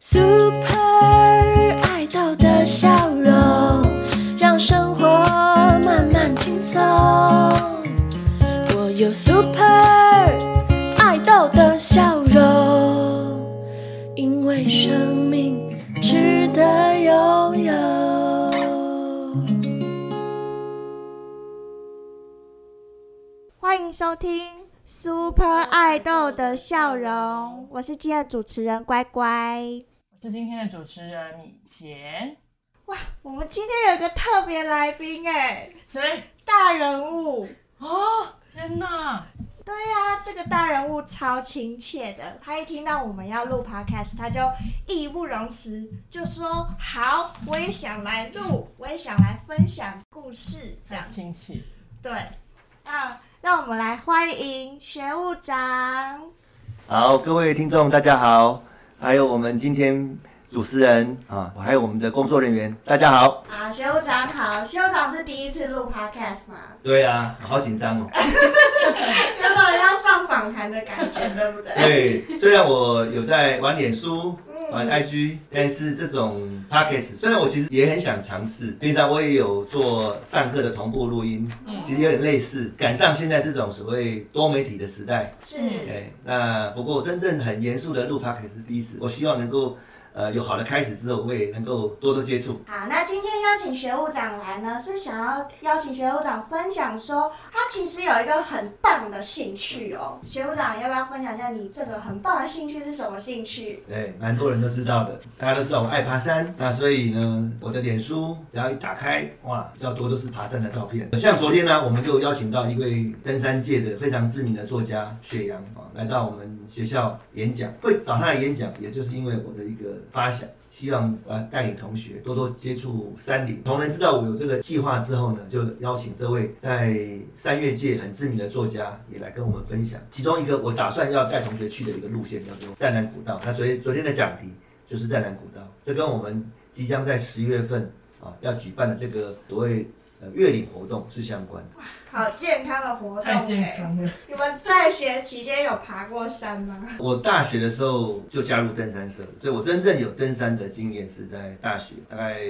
Super 爱豆的笑容，让生活慢慢轻松。我有 Super 爱豆的笑容，因为生命值得拥有。欢迎收听 Super 爱豆的笑容，我是今天的主持人乖乖。我是今天的主持人米贤。哇，我们今天有一个特别来宾哎，谁？大人物。哦，天哪！对呀、这个大人物超亲切的，他一听到我们要录 podcast，他就义不容辞，就说好，我也想来录，我也想来分享故事，这太样亲切。对。那让我们来欢迎学务长。好，各位听众大家好，还有我们今天主持人啊，还有我们的工作人员，大家好。啊，修长好，学务长是第一次录 podcast 吗？对啊，好紧张哦。有种要上访谈的感觉，对不对？对，虽然我有在玩脸书、嗯玩 IG，但是这种 podcast，虽然我其实也很想尝试，平常我也有做上课的同步录音，嗯其实有点类似，赶上现在这种所谓多媒体的时代。是，哎，那不过我真正很严肃的录 podcast 是第一次，我希望能够呃有好的开始之后，我也能够多多接触。好，那今天邀请学务长来呢，是想要邀请学务长分享说，他其实有一个很棒的兴趣哦。学务长要不要分享一下你这个很棒的兴趣是什么兴趣？对，蛮多人都知道的，大家都知道我爱爬山，那所以呢，我的脸书只要一打开，哇，比较多都是爬山的照片。像昨天呢，我们就邀请到一位登山界的非常知名的作家雪阳啊，来到我们学校演讲。会找他来演讲，也就是因为我的一个发想。希望呃带领同学多多接触山林。同仁知道我有这个计划之后呢，就邀请这位在山岳界很知名的作家也来跟我们分享。其中一个我打算要带同学去的一个路线叫做淡南古道。那所以昨天的讲题就是淡南古道，这跟我们即将在十月份啊要举办的这个所谓呃月岭活动是相关的。好健康的活动太健哎！康了。你们在学期间有爬过山吗？我大学的时候就加入登山社，所以我真正有登山的经验是在大学，大概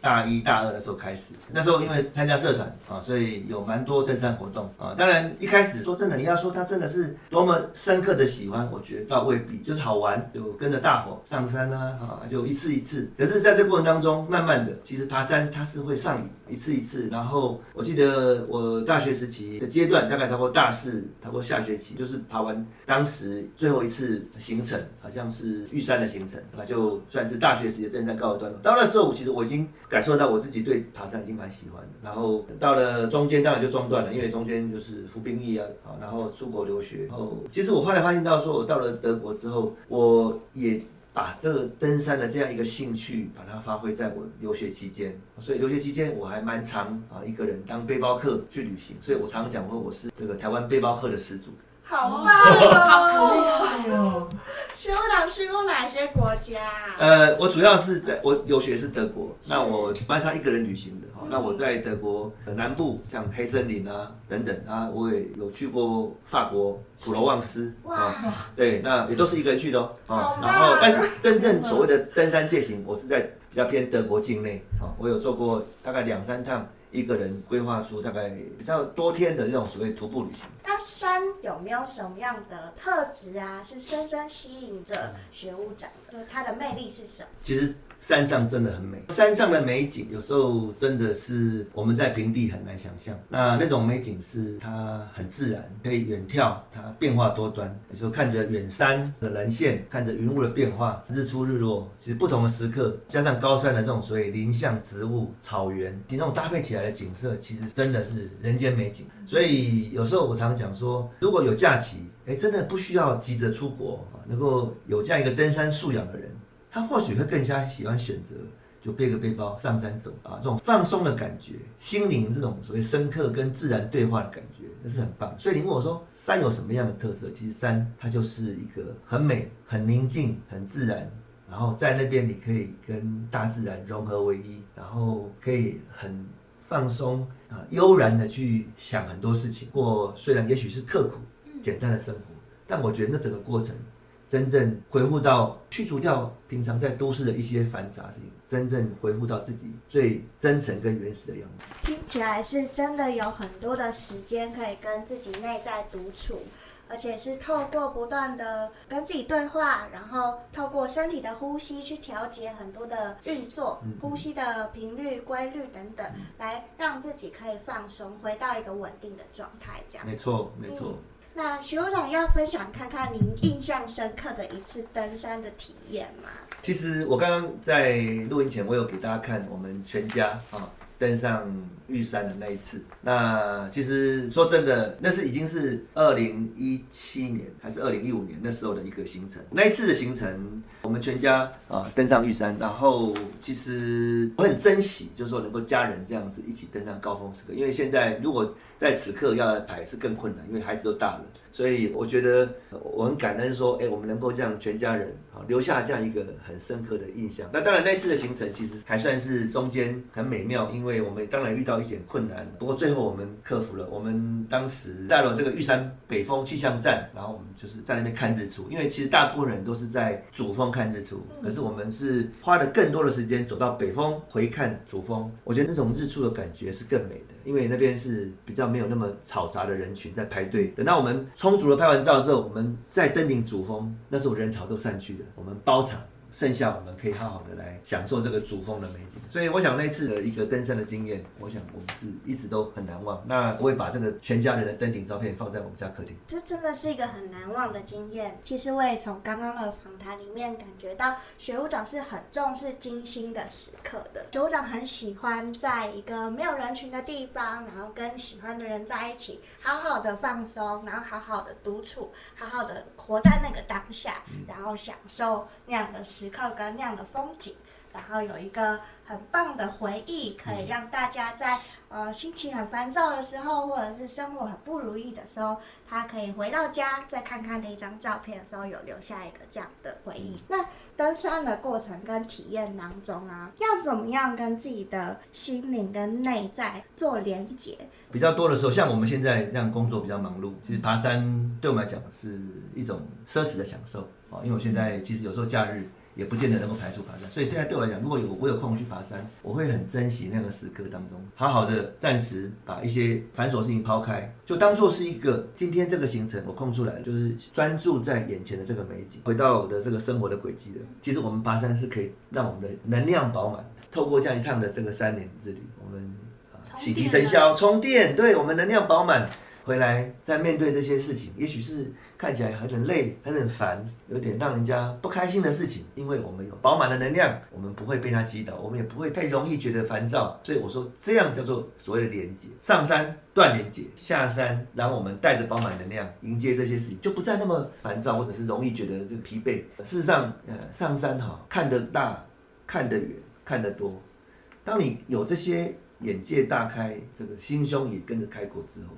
大一大二的时候开始。那时候因为参加社团啊，所以有蛮多登山活动啊。当然一开始说真的，你要说他真的是多么深刻的喜欢，我觉得倒未必，就是好玩，就跟着大伙上山啊，啊，就一次一次。可是在这过程当中，慢慢的，其实爬山它是会上瘾，一次一次。然后我记得我大学学时期的阶段，大概差不多大四，差不多下学期，就是爬完当时最后一次行程，好像是玉山的行程，那就算是大学时期的登山告一段落。到那时候，其实我已经感受到我自己对爬山已经蛮喜欢的。然后到了中间，当然就中断了，因为中间就是服兵役啊，啊，然后出国留学。然后其实我后来发现到说，我到了德国之后，我也把这个登山的这样一个兴趣，把它发挥在我留学期间。所以留学期间我还蛮常啊一个人当背包客去旅行，所以我常讲说我是这个台湾背包客的始祖。好棒好厉哦！害哦！学务长去过哪些国家？呃，我主要是在我留学是德国，那我班上一个人旅行的哈。那我在德国的南部，像黑森林啊等等啊，我也有去过法国普罗旺斯啊。对，那也都是一个人去的哦。好啊，棒然后但是真正所谓的登山践行，我是在比较偏德国境内啊，我有做过大概两三趟，一个人规划出大概比较多天的这种所谓徒步旅行。那山有没有什么样的特质啊，是深深吸引着学务长的？就是它的魅力是什么？其实山上真的很美，山上的美景有时候真的是我们在平地很难想象。那那种美景是它很自然，可以远眺，它变化多端。你就看着远山的人线，看着云雾的变化，日出日落，其实不同的时刻，加上高山的这种所谓林相植物、草原，其实那种搭配起来来的景色，其实真的是人间美景。所以有时候我常讲说，如果有假期，哎，真的不需要急着出国，能够有这样一个登山素养的人。他或许会更加喜欢选择就背个背包上山走啊，这种放松的感觉，心灵这种所谓深刻跟自然对话的感觉，那是很棒。所以你问我说山有什么样的特色？其实山它就是一个很美、很宁静、很自然，然后在那边你可以跟大自然融合为一，然后可以很放松啊，悠然的去想很多事情，过虽然也许是刻苦、简单的生活，但我觉得那整个过程真正回复到去除掉平常在都市的一些繁杂事情，真正回复到自己最真诚跟原始的样子。听起来是真的有很多的时间可以跟自己内在独处，而且是透过不断的跟自己对话，然后透过身体的呼吸去调节很多的运作、呼吸的频率、规律等等，来让自己可以放松，回到一个稳定的状态。这样没错，没错。那徐部长要分享看看您印象深刻的一次登山的体验吗？其实我刚刚在录音前，我有给大家看我们全家啊登上玉山的那一次。那其实说真的，那是已经是二零一七年还是二零一五年那时候的一个行程。那一次的行程，我们全家啊登上玉山，然后其实我很珍惜，就是说能够家人这样子一起登上高峰时刻。因为现在如果在此刻要来排是更困难，因为孩子都大了，所以我觉得我很感恩说，哎，我们能够这样全家人啊留下这样一个很深刻的印象。那当然那次的行程其实还算是中间很美妙，因为我们当然遇到一点困难，不过最后我们克服了。我们当时到了这个玉山北峰气象站，然后我们就是在那边看日出，因为其实大部分人都是在主峰看日出，可是我们是花了更多的时间走到北峰回看主峰，我觉得那种日出的感觉是更美的，因为那边是比较。没有那么嘈杂的人群在排队。等到我们充足的拍完照之后，我们再登顶主峰，那时候人潮都散去了，我们包场。剩下我们可以好好的来享受这个主峰的美景，所以我想那次的一个登山的经验，我想我们是一直都很难忘。那我会把这个全家人的登顶照片放在我们家客厅。这真的是一个很难忘的经验。其实我也从刚刚的访谈里面感觉到，学务长是很重视精心的时刻的。学务长很喜欢在一个没有人群的地方，然后跟喜欢的人在一起，好好的放松，然后好好的独处，好好的活在那个当下，然后享受那样的时。刻跟那样的风景，然后有一个很棒的回忆，可以让大家在呃心情很烦躁的时候，或者是生活很不如意的时候，他可以回到家再看看那张照片的时候，有留下一个这样的回忆。那登山的过程跟体验当中啊，要怎么样跟自己的心灵跟内在做连接？比较多的时候，像我们现在这样工作比较忙碌，其实爬山对我们来讲是一种奢侈的享受啊，因为我现在其实有时候假日。也不见得能够排除爬山，所以现在对我来讲，如果有我有空去爬山，我会很珍惜那个时刻当中，好好的暂时把一些繁琐事情抛开，就当做是一个今天这个行程我空出来，就是专注在眼前的这个美景，回到我的这个生活的轨迹的。其实我们爬山是可以让我们的能量饱满，透过这样一趟的这个山林之旅，我们啊洗涤尘嚣，充电，对我们能量饱满。回来再面对这些事情，也许是看起来很累、很很烦，有点让人家不开心的事情。因为我们有饱满的能量，我们不会被它击倒，我们也不会太容易觉得烦躁。所以我说，这样叫做所谓的连接。上山断连接，下山让我们带着饱满能量迎接这些事情，就不再那么烦躁，或者是容易觉得这个疲惫。事实上，呃，上山哈，看得大，看得远，看得多。当你有这些眼界大开，这个心胸也跟着开阔之后。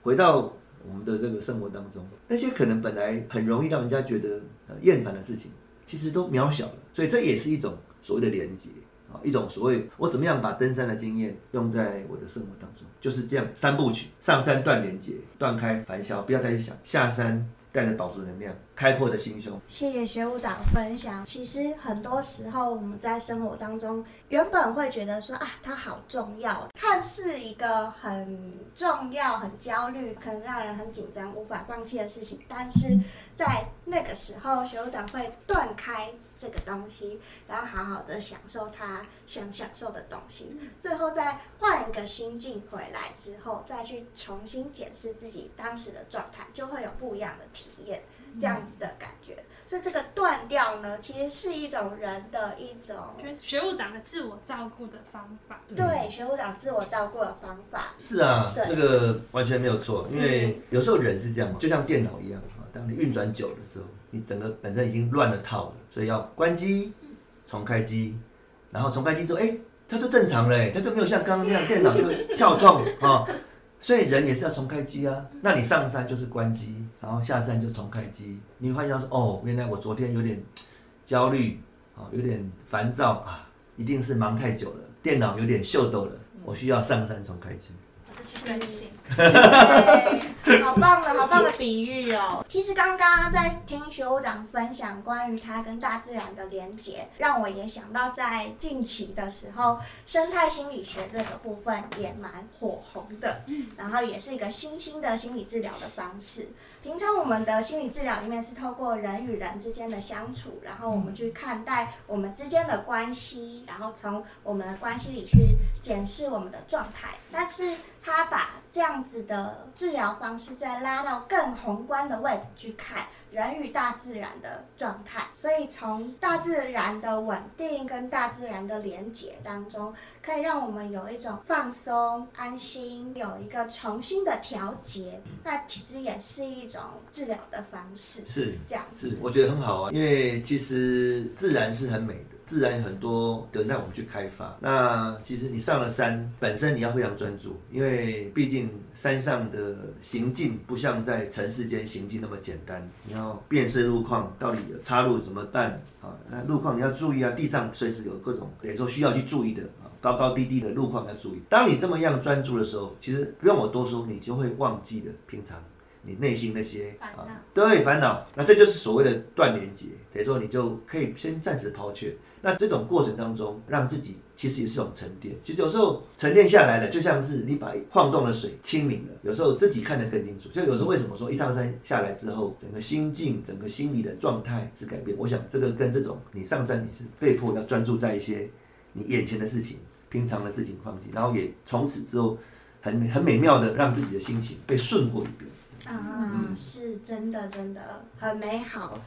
回到我们的这个生活当中，那些可能本来很容易让人家觉得厌烦的事情，其实都渺小了。所以这也是一种所谓的连接啊，一种所谓我怎么样把登山的经验用在我的生活当中，就是这样三部曲：上山断连接，断开烦嚣，不要再去想；下山。带着宝足能量，开阔的心胸。谢谢学务长分享。其实很多时候我们在生活当中，原本会觉得说啊，它好重要，看似一个很重要、很焦虑，可能让人很紧张、无法放弃的事情。但是在那个时候，学务长会断开。这个东西，然后好好的享受他想享受的东西，最后再换一个心境回来之后，再去重新检视自己当时的状态，就会有不一样的体验，这样子的感觉。所以这个断掉呢，其实是一种人的一种，就是学务长的自我照顾的方法。对，学务长自我照顾的方法。是啊，这个完全没有错，因为有时候人是这样嘛，就像电脑一样啊，当你运转久的时候。你整个本身已经乱了套了，所以要关机，重开机，然后重开机之后，哎，它就正常了，它就没有像刚刚那样电脑就跳动啊。所以人也是要重开机啊。那你上山就是关机，然后下山就重开机。你会发现说，哦，原来我昨天有点焦虑啊，有点烦躁啊，一定是忙太久了，电脑有点秀逗了，我需要上山重开机。宣醒。好棒的，好棒的比喻哦！其实刚刚在听学务长分享关于他跟大自然的连结，让我也想到在近期的时候，生态心理学这个部分也蛮火红的，然后也是一个新兴的心理治疗的方式。平常我们的心理治疗里面是透过人与人之间的相处，然后我们去看待我们之间的关系，然后从我们的关系里去检视我们的状态。但是他把这样子的治疗方式再拉到更宏观的位置去看人与大自然的状态，所以从大自然的稳定跟大自然的连结当中，可以让我们有一种放松、安心，有一个重新的调节。那其实也是一种治疗的方式，是这样子是，。我觉得很好啊，因为其实自然是很美的，自然有很多等待我们去开发。那其实你上了山，本身你要非常专注，因为毕竟山上的行进不像在城市间行进那么简单，你要辨识路况，到底有岔路怎么办啊？那路况你要注意啊，地上随时有各种等于说需要去注意的啊。高高低低的路况要注意。当你这么样专注的时候，其实不用我多说，你就会忘记了平常你内心那些烦恼啊，对烦恼。那这就是所谓的断连接，等于说你就可以先暂时抛却。那这种过程当中，让自己其实也是一种沉淀。其实有时候沉淀下来了，就像是你把晃动的水清明了，有时候自己看得更清楚。所以有时候为什么说一趟山下来之后，整个心境、整个心理的状态是改变？我想这个跟这种你上山你是被迫要专注在一些你眼前的事情、平常的事情放弃，然后也从此之后很很美妙的让自己的心情被顺过一遍。啊，是真的，真的很美好。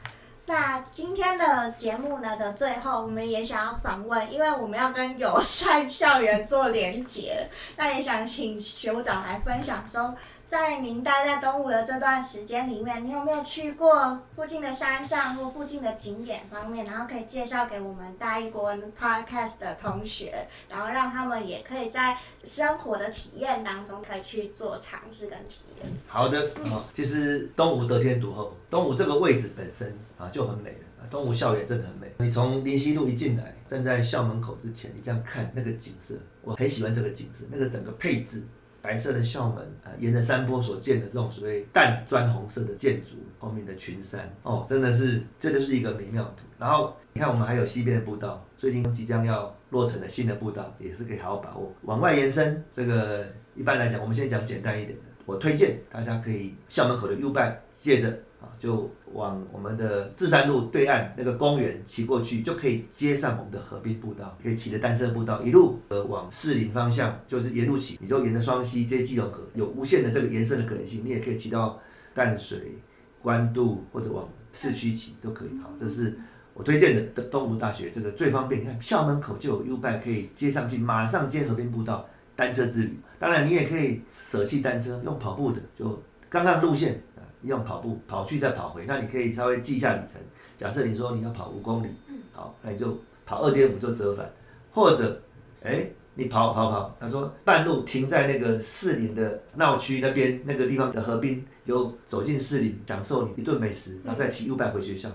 那今天的节目呢的最后，我们也想要访问，因为我们要跟友善校园做连结，那也想请学长来分享说，在您待在东吴的这段时间里面，你有没有去过附近的山上或附近的景点方面，然后可以介绍给我们大一国文 Podcast 的同学，然后让他们也可以在生活的体验当中可以去做尝试跟体验。好的，啊，其实东吴得天独厚，东吴这个位置本身啊就很美了。啊东吴校园真的很美，你从林溪路一进来，站在校门口之前，你这样看那个景色，我很喜欢这个景色，那个整个配置，白色的校门啊，沿着山坡所建的这种所谓淡砖红色的建筑，后面的群山，哦，真的是这就是一个美妙图。然后你看，我们还有西边的步道，最近即将要落成的新的步道，也是可以好好把握。往外延伸，这个一般来讲，我们现在讲简单一点的。我推荐大家可以校门口的 U 拜，借着啊就往我们的智山路对岸那个公园骑过去，就可以接上我们的河滨步道，可以骑着单车步道一路呃往士林方向，就是沿路骑，你就沿着双溪接基隆河，有无限的这个延伸的可能性，你也可以骑到淡水、关渡或者往市区骑都可以。好，这是。我推荐的东东吴大学这个最方便，你看校门口就有 U 拜可以接上去，马上接河滨步道，单车之旅。当然你也可以舍弃单车，用跑步的，就刚刚路线啊，用跑步跑去再跑回。那你可以稍微记一下里程。假设你说你要跑五公里，好，那你就跑二点五就折返，或者哎你跑跑跑，他说半路停在那个士林的闹区那边那个地方的河滨，就走进士林，享受你一顿美食，然后再骑 U 拜回学校。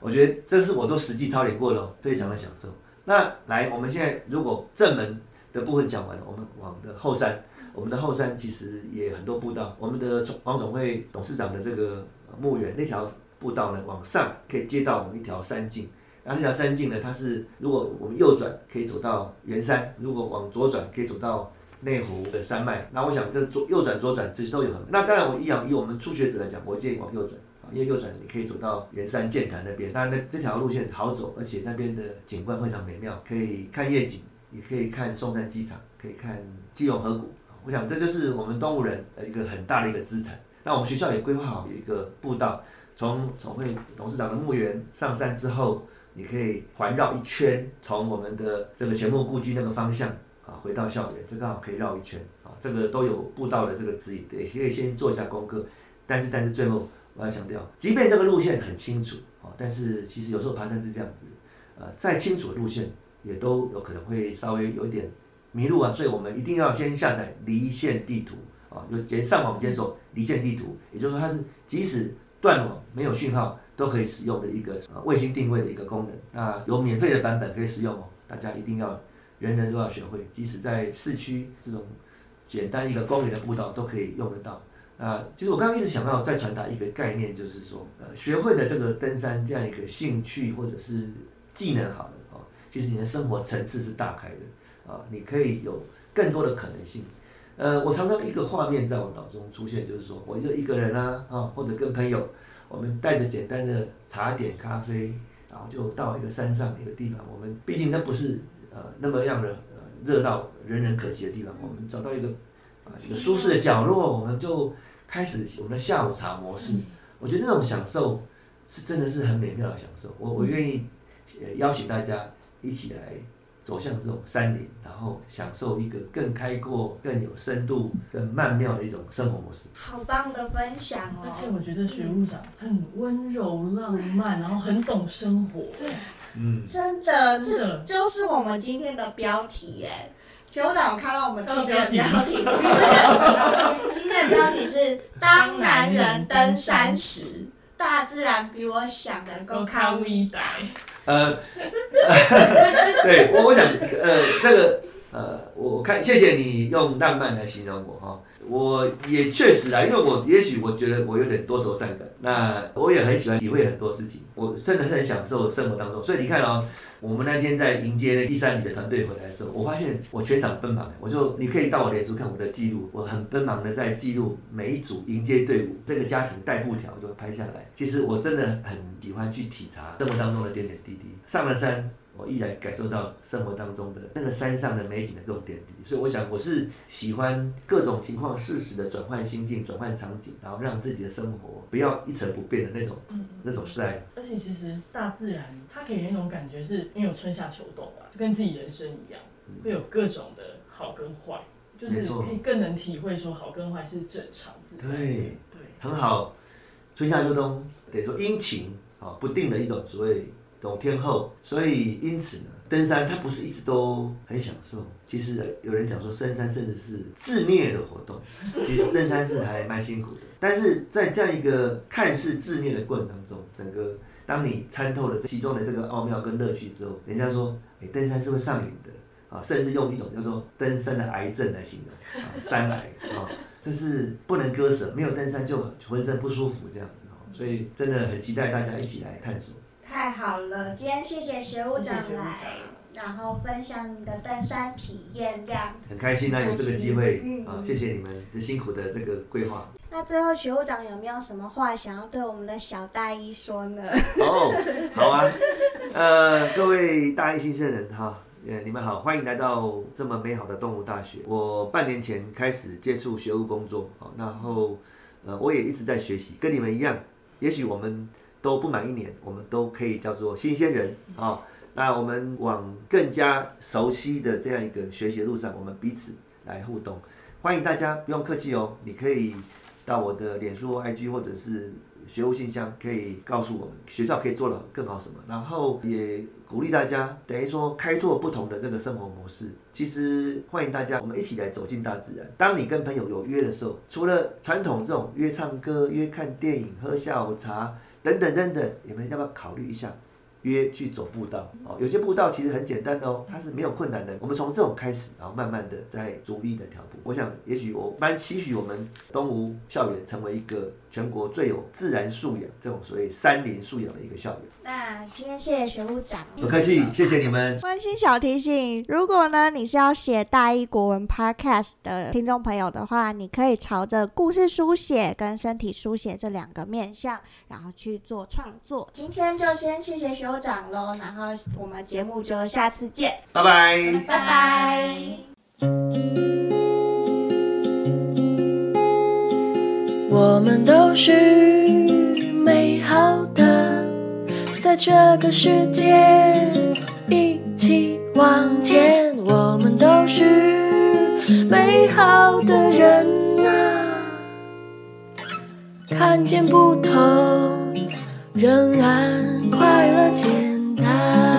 我觉得这是我都实际操练过了哦，非常的享受。那来，我们现在如果正门的部分讲完了，我们往的后山，我们的后山其实也很多步道。我们的总黄总会董事长的这个墓园那条步道呢，往上可以接到我们一条山径。然后那条山径呢，它是如果我们右转可以走到圆山，如果往左转可以走到内湖的山脉。那我想这左右转左转这些都有。那当然我一样以我们初学者来讲，我建议往右转。因为右转你可以走到圆山剑潭那边，当然那这条路线好走，而且那边的景观非常美妙，可以看夜景，也可以看松山机场，可以看基隆河谷。我想这就是我们东吴人的一个很大的一个资产。那我们学校也规划好有一个步道，从总会董事长的墓园上山之后，你可以环绕一圈，从我们的这个前墓故居那个方向啊回到校园，这刚好可以绕一圈啊。这个都有步道的这个指引，也可以先做一下功课。但是但是最后。我要强调，即便这个路线很清楚啊，但是其实有时候爬山是这样子，呃，再清楚的路线也都有可能会稍微有一点迷路啊，所以我们一定要先下载离线地图啊，就检上网检索离线地图，也就是说它是即使断网没有讯号都可以使用的一个卫星定位的一个功能。那有免费的版本可以使用哦，大家一定要人人都要学会，即使在市区这种简单一个公园的步道都可以用得到。啊，其实我刚刚一直想到再传达一个概念，就是说，呃，学会了这个登山这样一个兴趣或者是技能好了啊，其实你的生活层次是大开的啊，你可以有更多的可能性。呃，我常常一个画面在我脑中出现，就是说我就一个人啊，啊，或者跟朋友，我们带着简单的茶点、咖啡，然后就到一个山上一个地方。我们毕竟那不是呃那么样的呃热闹、人人可及的地方，我们找到一个啊一个舒适的角落，我们就开始我们的下午茶模式。我觉得那种享受是真的是很美妙的享受。我我愿意呃邀请大家一起来。走向这种山林，然后享受一个更开阔、更有深度、更曼妙的一种生活模式。好棒的分享哦而且哦！我觉得学务长很温柔浪漫，然后很懂生活。嗯，真的，这真的就是我们今天的标题耶。酋长，我看到我们今天的看标题，今天的标题是“当男人登山时，大自然比我想的够够看看微呆，呃，对我我想呃这个呃我看谢谢你用浪漫来形容我哈，我也确实啊，因为我也许我觉得我有点多愁善感，那我也很喜欢体会很多事情，我真的很享受生活当中，所以你看哦。我们那天在迎接那第三里的团队回来的时候，我发现我全场奔忙，我就你可以到我脸书看我的记录，我很奔忙的在记录每一组迎接队伍，这个家庭带布条就拍下来。其实我真的很喜欢去体察生活当中的点点滴滴。上了山，我依然感受到生活当中的那个山上的美景的各种点滴。所以我想我是喜欢各种情况适时的转换心境、转换场景，然后让自己的生活不要一成不变的那种那种 style。而且其实大自然它给人一种感觉是，因为有春夏秋冬啊，就跟自己人生一样，会有各种的好跟坏，就是没错可以更能体会说好跟坏是正常自然。对。对，很好，春夏秋冬等于说阴晴啊不定的一种所谓懂天后，所以因此呢，登山它不是一直都很享受。其实有人讲说，登山甚至是自虐的活动，其实登山是还蛮辛苦的。但是在这样一个看似自虐的过程当中，整个当你参透了其中的这个奥妙跟乐趣之后，人家说，哎，登山是会上瘾的啊，甚至用一种叫做登山的癌症来形容啊，山癌啊。这是不能割舍，没有登山就浑身不舒服这样子，所以真的很期待大家一起来探索。太好了，今天谢谢学务长来，然后分享你的登山体验这样。很开心啊，有这个机会嗯啊，谢谢你们的辛苦的这个规划。那最后学务长有没有什么话想要对我们的小大一说呢？哦，好啊，呃，各位大一新生人哈，呃，你们好，欢迎来到这么美好的动物大学。我半年前开始接触学务工作，好，然后呃，我也一直在学习，跟你们一样，也许我们都不满一年，我们都可以叫做新鲜人啊。那我们往更加熟悉的这样一个学习路上，我们彼此来互动。欢迎大家，不用客气哦，你可以到我的脸书、IG 或者是学务信箱，可以告诉我们学校可以做的更好什么，然后也鼓励大家，等于说开拓不同的这个生活模式。其实欢迎大家，我们一起来走进大自然。当你跟朋友有约的时候，除了传统这种约唱歌、约看电影、喝下午茶等等等等，你们要不要考虑一下？约去走步道哦，有些步道其实很简单的哦，它是没有困难的。我们从这种开始，然后慢慢的再逐一的调步。我想，也许我蛮期许我们东吴校园成为一个全国最有自然素养这种所谓山林素养的一个校园。那今天谢谢学务长。不客气，谢谢你们。温馨小提醒：如果呢你是要写大一国文 Podcast 的听众朋友的话，你可以朝着故事书写跟身体书写这两个面向，然后去做创作。今天就先谢谢学务长喽，然后我们节目就下次见，拜拜。拜拜。我们都是美好的，在这个世界一起往前。我们都是美好的人啊，看见不同，仍然快乐简单。